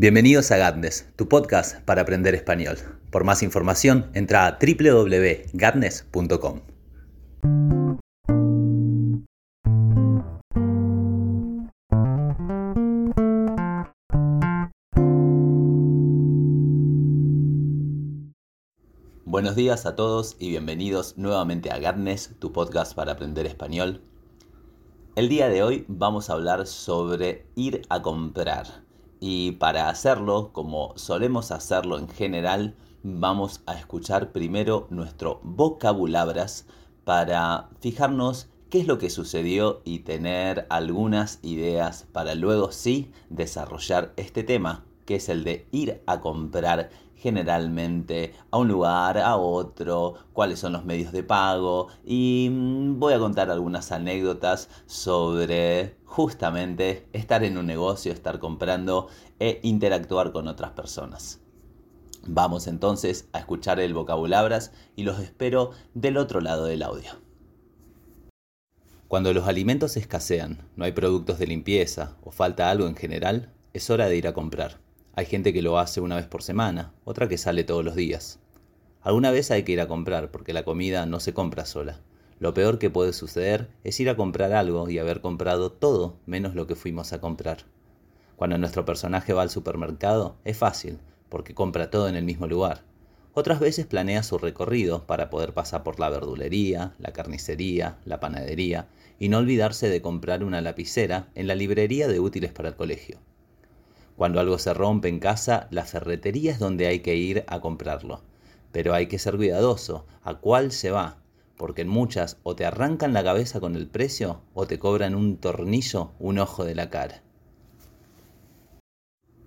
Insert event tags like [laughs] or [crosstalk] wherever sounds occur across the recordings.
Bienvenidos a Gatnes, tu podcast para aprender español. Por más información, entra a www.gatnes.com. Buenos días a todos y bienvenidos nuevamente a Gatnes, tu podcast para aprender español. El día de hoy vamos a hablar sobre ir a comprar. Y para hacerlo, como solemos hacerlo en general, vamos a escuchar primero nuestro vocabulabras para fijarnos qué es lo que sucedió y tener algunas ideas para luego sí desarrollar este tema, que es el de ir a comprar generalmente a un lugar, a otro, cuáles son los medios de pago y mm, voy a contar algunas anécdotas sobre justamente estar en un negocio, estar comprando e interactuar con otras personas. Vamos entonces a escuchar el vocabulabras y los espero del otro lado del audio. Cuando los alimentos escasean, no hay productos de limpieza o falta algo en general, es hora de ir a comprar. Hay gente que lo hace una vez por semana, otra que sale todos los días. Alguna vez hay que ir a comprar porque la comida no se compra sola. Lo peor que puede suceder es ir a comprar algo y haber comprado todo menos lo que fuimos a comprar. Cuando nuestro personaje va al supermercado es fácil, porque compra todo en el mismo lugar. Otras veces planea su recorrido para poder pasar por la verdulería, la carnicería, la panadería y no olvidarse de comprar una lapicera en la librería de útiles para el colegio. Cuando algo se rompe en casa, la ferretería es donde hay que ir a comprarlo. Pero hay que ser cuidadoso. ¿A cuál se va? Porque en muchas o te arrancan la cabeza con el precio o te cobran un tornillo, un ojo de la cara.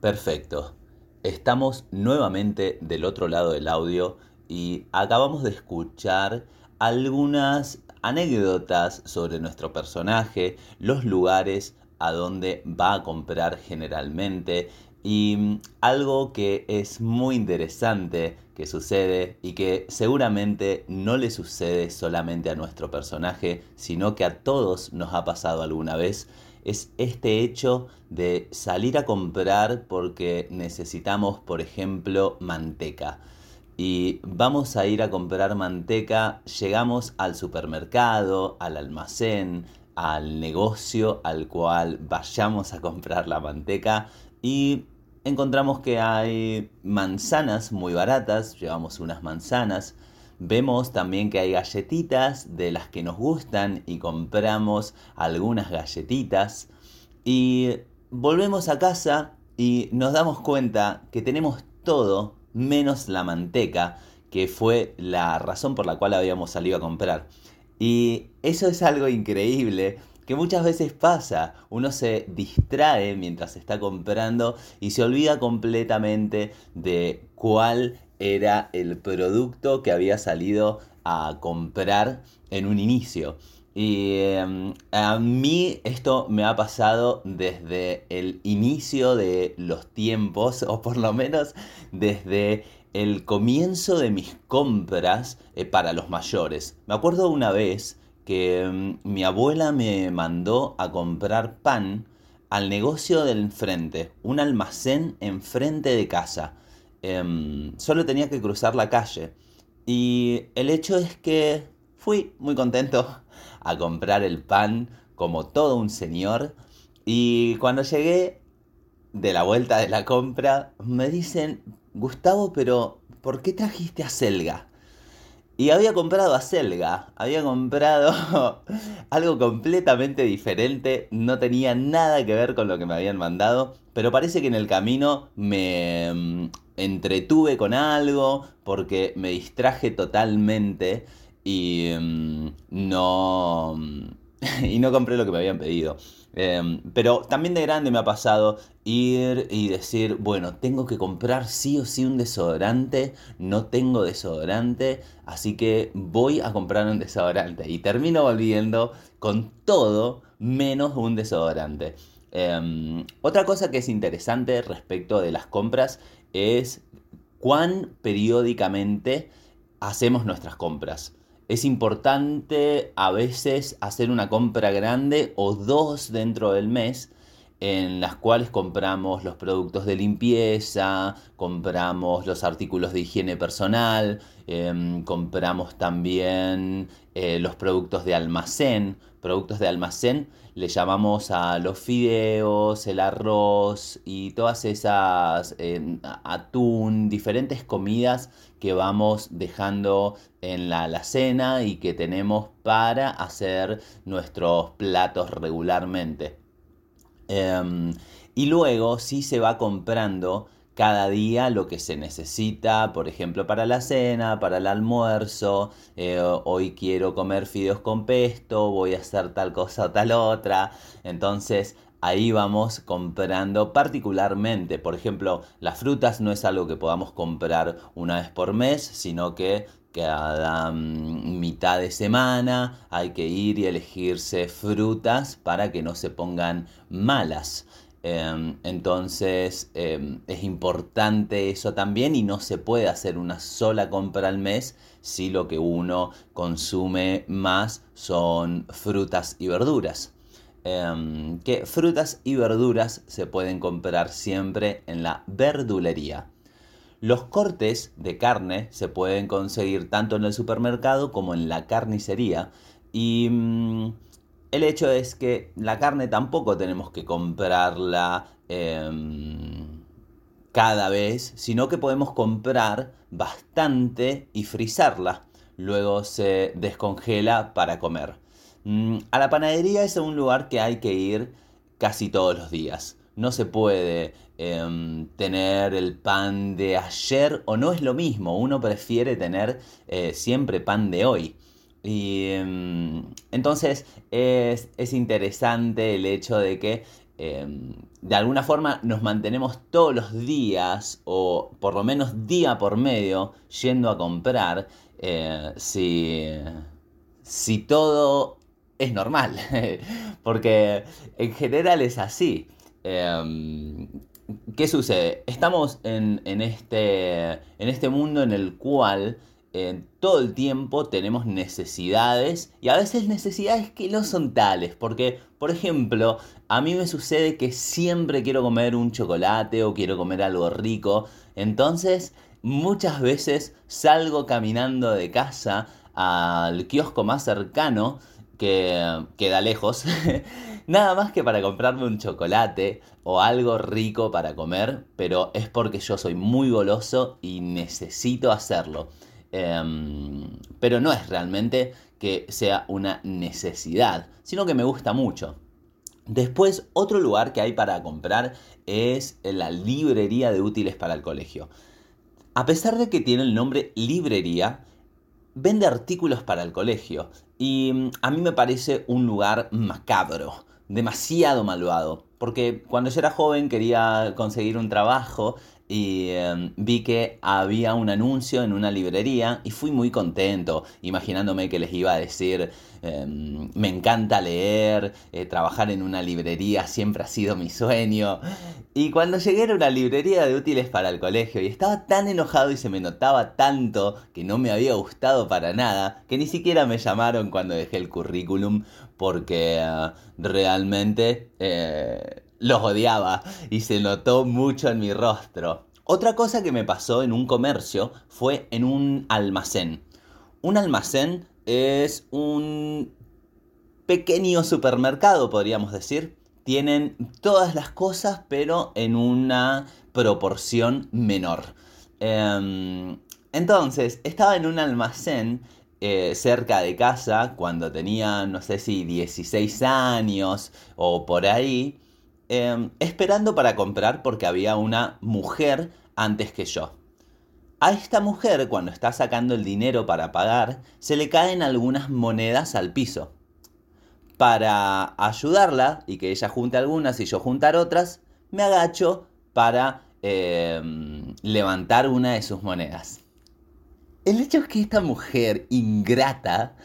Perfecto. Estamos nuevamente del otro lado del audio y acabamos de escuchar algunas anécdotas sobre nuestro personaje, los lugares a dónde va a comprar generalmente y mm, algo que es muy interesante que sucede y que seguramente no le sucede solamente a nuestro personaje, sino que a todos nos ha pasado alguna vez, es este hecho de salir a comprar porque necesitamos, por ejemplo, manteca. Y vamos a ir a comprar manteca, llegamos al supermercado, al almacén, al negocio al cual vayamos a comprar la manteca y encontramos que hay manzanas muy baratas, llevamos unas manzanas, vemos también que hay galletitas de las que nos gustan y compramos algunas galletitas y volvemos a casa y nos damos cuenta que tenemos todo menos la manteca, que fue la razón por la cual habíamos salido a comprar. Y eso es algo increíble que muchas veces pasa. Uno se distrae mientras está comprando y se olvida completamente de cuál era el producto que había salido a comprar en un inicio. Y em, a mí esto me ha pasado desde el inicio de los tiempos, o por lo menos desde el comienzo de mis compras eh, para los mayores. Me acuerdo una vez que mm, mi abuela me mandó a comprar pan al negocio del enfrente, un almacén enfrente de casa. Em, solo tenía que cruzar la calle. Y el hecho es que fui muy contento [laughs] a comprar el pan como todo un señor. Y cuando llegué de la vuelta de la compra, me dicen, Gustavo, pero ¿por qué trajiste a Selga? Y había comprado a Selga, había comprado [laughs] algo completamente diferente, no tenía nada que ver con lo que me habían mandado, pero parece que en el camino me mm, entretuve con algo porque me distraje totalmente y mm, no [laughs] y no compré lo que me habían pedido. Em, pero también de grande me ha pasado ir y decir, bueno, tengo que comprar sí o sí un desodorante, no tengo desodorante, así que voy a comprar un desodorante. Y termino volviendo con todo menos un desodorante. Em, otra cosa que es interesante respecto de las compras es cuán periódicamente hacemos nuestras compras. Es importante a veces hacer una compra grande o dos dentro del mes en las cuales compramos los productos de limpieza, compramos los artículos de higiene personal, em, compramos también eh, los productos de almacén. Productos de almacén le llamamos a los fideos, el arroz y todas esas atún, diferentes comidas que vamos dejando en la alacena y que tenemos para hacer nuestros platos regularmente. Em, y luego sí se va comprando cada día lo que se necesita, por ejemplo, para la cena, para el almuerzo, eh, hoy quiero comer fideos con pesto, voy a hacer tal cosa o tal otra. Entonces ahí vamos comprando particularmente, por ejemplo, las frutas no es algo que podamos comprar una vez por mes, sino que cada mm, mitad de semana hay que ir y elegirse frutas para que no se pongan malas. Em, entonces em, es importante eso también y no se puede hacer una sola compra al mes si lo que uno consume más son frutas y verduras. Em, que frutas y verduras se pueden comprar siempre en la verdulería. Los cortes de carne se pueden conseguir tanto en el supermercado como en la carnicería. Y mm, el hecho es que la carne tampoco tenemos que comprarla em, cada vez, sino que podemos comprar bastante y frizarla. Luego se descongela para comer. Mm, a la panadería es un lugar que hay que ir casi todos los días. No se puede em, tener el pan de ayer o no es lo mismo. Uno prefiere tener eh, siempre pan de hoy. Y em, entonces es, interesante el hecho de que em, de alguna forma nos mantenemos todos los días o por lo menos día por medio yendo a comprar eh, si, si todo es normal. [laughs] Porque en general es así. Em, ¿Qué sucede? Estamos en, este, en este mundo en el cual todo el tiempo tenemos necesidades y a veces necesidades que no son tales. Porque, por ejemplo, a mí me sucede que siempre quiero comer un chocolate o quiero comer algo rico. Entonces, muchas veces salgo caminando de casa al kiosco más cercano que queda lejos [laughs] Nada más que para comprarme un chocolate o algo rico para comer, pero es porque yo soy muy goloso y necesito hacerlo. Em, pero no es realmente que sea una necesidad, sino que me gusta mucho. Después, otro lugar que hay para comprar es la librería de útiles para el colegio. A pesar de que tiene el nombre librería, vende artículos para el colegio y mm, a mí me parece un lugar macabro demasiado malvado. Porque cuando yo era joven quería conseguir un trabajo y em, vi que había un anuncio en una librería y fui muy contento, imaginándome que les iba a decir, em, me encanta leer, eh, trabajar en una librería siempre ha sido mi sueño. Y cuando llegué a una librería de útiles para el colegio y estaba tan enojado y se me notaba tanto que no me había gustado para nada, que ni siquiera me llamaron cuando dejé el currículum porque eh, realmente... Los odiaba y se notó mucho en mi rostro. Otra cosa que me pasó en un comercio fue en un almacén. Un almacén es un pequeño supermercado, podríamos decir. Tienen todas las cosas, pero en una proporción menor. Em, entonces, estaba en un almacén eh, cerca de casa cuando tenía, no sé si 16 años o por ahí. Em, esperando para comprar porque había una mujer antes que yo. A esta mujer, cuando está sacando el dinero para pagar, se le caen algunas monedas al piso. Para ayudarla y que ella junte algunas y yo juntar otras, me agacho para em, levantar una de sus monedas. El hecho es que esta mujer ingrata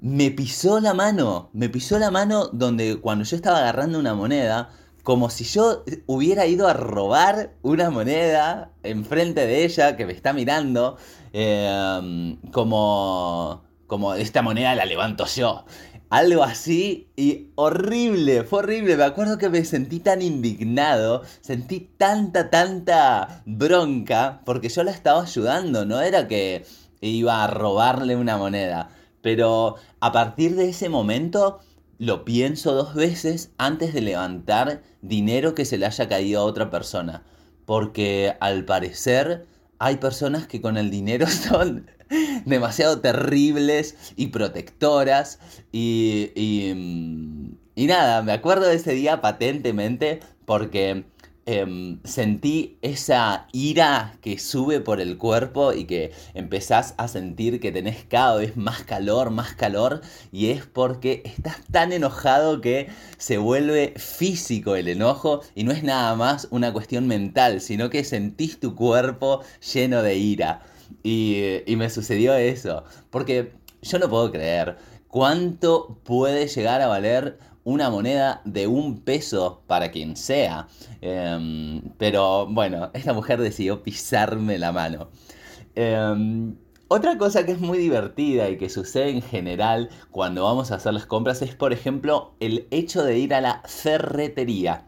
me pisó la mano, me pisó la mano donde cuando yo estaba agarrando una moneda, como si yo hubiera ido a robar una moneda enfrente de ella que me está mirando, em, como, como esta moneda la levanto yo. algo así y horrible, fue horrible. Me acuerdo que me sentí tan indignado, sentí tanta, tanta bronca porque yo la estaba ayudando, no era que iba a robarle una moneda. Pero a partir de ese momento lo pienso dos veces antes de levantar dinero que se le haya caído a otra persona. Porque al parecer hay personas que con el dinero [laughs] son demasiado terribles y protectoras. Y, y, mm, y nada, me acuerdo de ese día patentemente porque Em, sentí esa ira que sube por el cuerpo y que empezás a sentir que tenés cada vez más calor, más calor, y es porque estás tan enojado que se vuelve físico el enojo y no es nada más una cuestión mental, sino que sentís tu cuerpo lleno de ira. Y, y me sucedió eso, porque yo no puedo creer cuánto puede llegar a valer una moneda de un peso para quien sea. Em, pero bueno, esta mujer decidió pisarme la mano. Em, otra cosa que es muy divertida y que sucede en general cuando vamos a hacer las compras es, por ejemplo, el hecho de ir a la ferretería.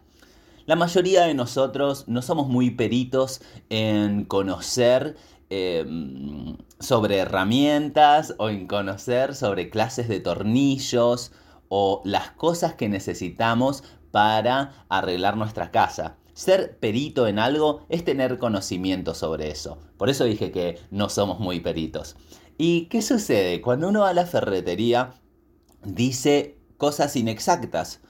La mayoría de nosotros no somos muy peritos en conocer em, sobre herramientas o en conocer sobre clases de tornillos o las cosas que necesitamos para arreglar nuestra casa. Ser perito en algo es tener conocimiento sobre eso. Por eso dije que no somos muy peritos. ¿Y qué sucede? Cuando uno va a la ferretería, dice cosas inexactas.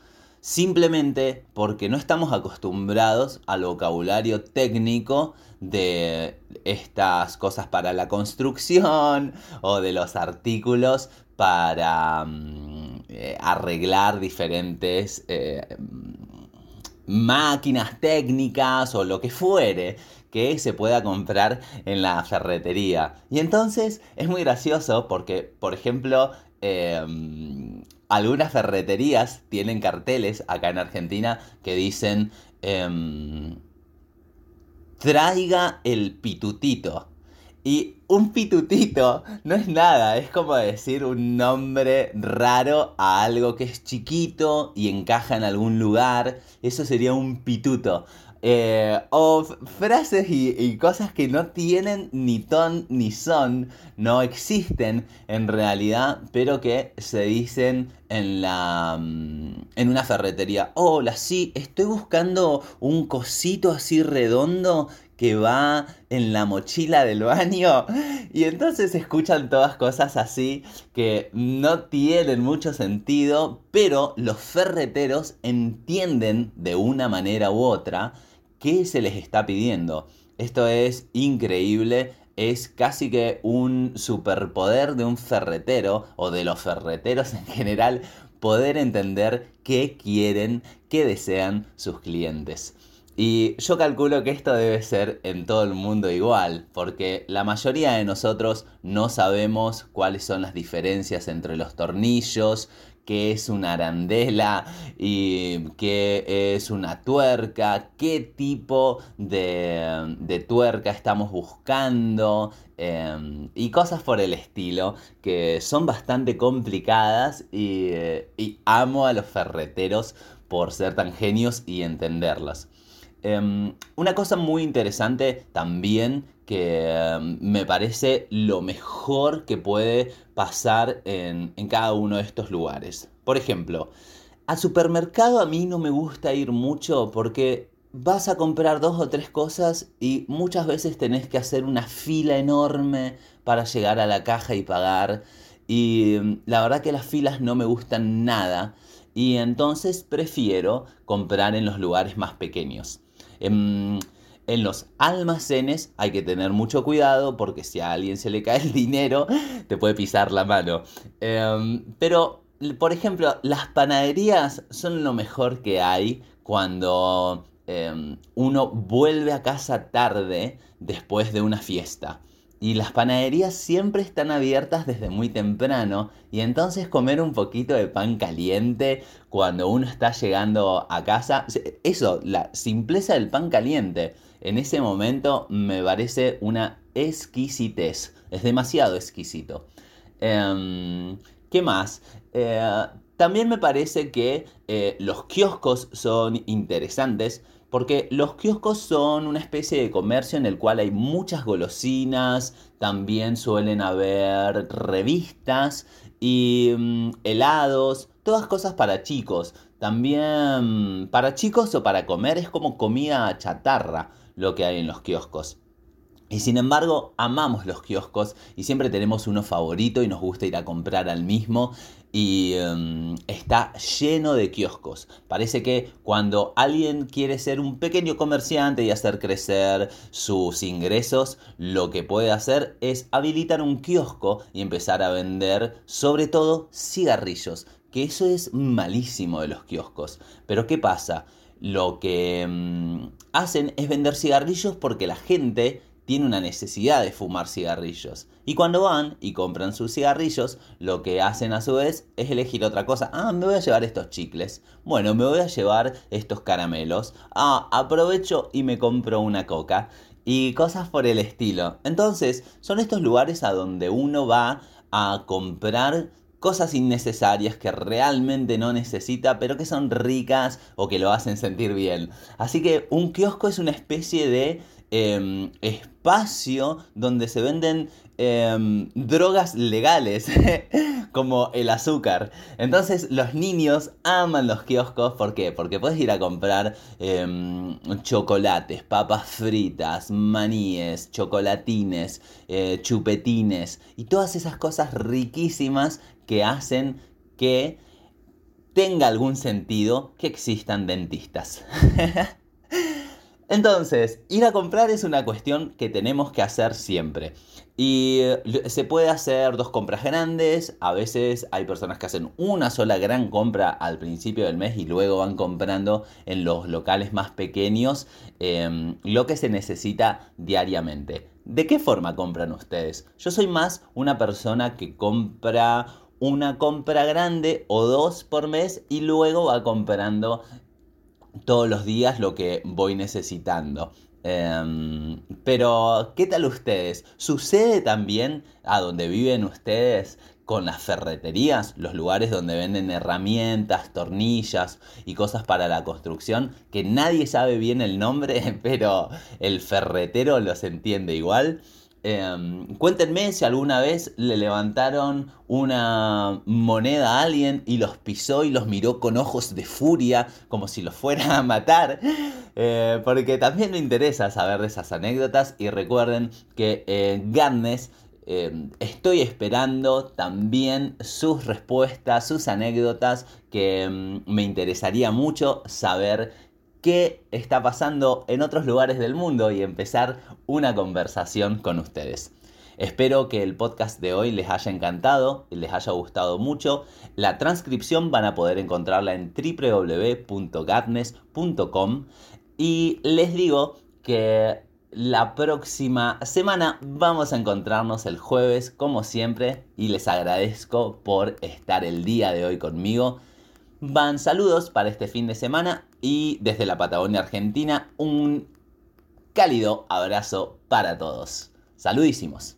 Simplemente porque no estamos acostumbrados al vocabulario técnico de estas cosas para la construcción o de los artículos para mm, eh, arreglar diferentes eh, máquinas técnicas o lo que fuere que se pueda comprar en la ferretería. Y entonces es muy gracioso porque, por ejemplo, em, algunas ferreterías tienen carteles acá en Argentina que dicen em, traiga el pitutito. Y un pitutito no es nada, es como decir un nombre raro a algo que es chiquito y encaja en algún lugar. Eso sería un pituto. Eh, o frases y, cosas que no tienen ni ton ni son, no existen en realidad, pero que se dicen en la mm, en una ferretería. Hola, sí, estoy buscando un cosito así redondo que va en la mochila del baño. Y entonces escuchan todas cosas así que no tienen mucho sentido, pero los ferreteros entienden de una manera u otra qué se les está pidiendo. Esto es increíble, es casi que un superpoder de un ferretero o de los ferreteros en general poder entender qué quieren, qué desean sus clientes. Y yo calculo que esto debe ser en todo el mundo igual, porque la mayoría de nosotros no sabemos cuáles son las diferencias entre los tornillos, qué es una arandela y qué es una tuerca, qué tipo de, tuerca estamos buscando em, y cosas por el estilo que son bastante complicadas y, y amo a los ferreteros por ser tan genios y entenderlas. Em, una cosa muy interesante también que em, me parece lo mejor que puede pasar en, en cada uno de estos lugares. Por ejemplo, al supermercado a mí no me gusta ir mucho porque vas a comprar dos o tres cosas y muchas veces tenés que hacer una fila enorme para llegar a la caja y pagar. Y em, la verdad que las filas no me gustan nada y entonces prefiero comprar en los lugares más pequeños. En, los almacenes hay que tener mucho cuidado porque si a alguien se le cae el [laughs] dinero, te puede pisar la mano. Em, pero, por ejemplo, las panaderías son lo mejor que hay cuando em, uno vuelve a casa tarde después de una fiesta. Y las panaderías siempre están abiertas desde muy temprano y entonces comer un poquito de pan caliente cuando uno está llegando a casa, eso, la simpleza del pan caliente, en ese momento me parece una exquisitez, es demasiado exquisito. Em, ¿Qué más? Eh, también me parece que eh, los kioscos son interesantes porque los kioscos son una especie de comercio en el cual hay muchas golosinas, también suelen haber revistas y mm, helados, todas cosas para chicos. También para chicos o para comer es como comida chatarra lo que hay en los kioscos. Y sin embargo, amamos los kioscos y siempre tenemos uno favorito y nos gusta ir a comprar al mismo y em, está lleno de kioscos. Parece que cuando alguien quiere ser un pequeño comerciante y hacer crecer sus ingresos, lo que puede hacer es habilitar un kiosco y empezar a vender sobre todo cigarrillos, que eso es malísimo de los kioscos. Pero ¿qué pasa? Lo que em, hacen es vender cigarrillos porque la gente tiene una necesidad de fumar cigarrillos. Y cuando van y compran sus cigarrillos, lo que hacen a su vez es elegir otra cosa. Ah, me voy a llevar estos chicles. Bueno, me voy a llevar estos caramelos. Ah, aprovecho y me compro una coca. Y cosas por el estilo. Entonces, son estos lugares a donde uno va a comprar cosas innecesarias que realmente no necesita, pero que son ricas o que lo hacen sentir bien. Así que un kiosco es una especie de Em, espacio donde se venden em, drogas legales, [laughs] como el azúcar. Entonces los niños aman los kioscos, ¿por qué? Porque puedes ir a comprar em, chocolates, papas fritas, maníes, chocolatines, eh, chupetines y todas esas cosas riquísimas que hacen que tenga algún sentido que existan dentistas. [laughs] Entonces, ir a comprar es una cuestión que tenemos que hacer siempre. Y eh, se puede hacer dos compras grandes, a veces hay personas que hacen una sola gran compra al principio del mes y luego van comprando en los locales más pequeños em, lo que se necesita diariamente. ¿De qué forma compran ustedes? Yo soy más una persona que compra una compra grande o dos por mes y luego va comprando todos los días lo que voy necesitando. Em, pero, ¿qué tal ustedes? ¿Sucede también a donde viven ustedes con las ferreterías, los lugares donde venden herramientas, tornillas y cosas para la construcción, que nadie sabe bien el nombre, [laughs] pero el ferretero los entiende igual? Em, cuéntenme si alguna vez le levantaron una moneda a alguien y los pisó y los miró con ojos de furia, como si los fuera a matar. Eh, porque también me interesa saber de esas anécdotas y recuerden que Garnes em, estoy esperando también sus respuestas, sus anécdotas, que em, me interesaría mucho saber qué está pasando en otros lugares del mundo y empezar una conversación con ustedes. Espero que el podcast de hoy les haya encantado, y les haya gustado mucho. La transcripción van a poder encontrarla en www.gatnes.com y les digo que la próxima semana vamos a encontrarnos el jueves como siempre y les agradezco por estar el día de hoy conmigo. Van saludos para este fin de semana y desde la Patagonia Argentina un cálido abrazo para todos. Saludísimos.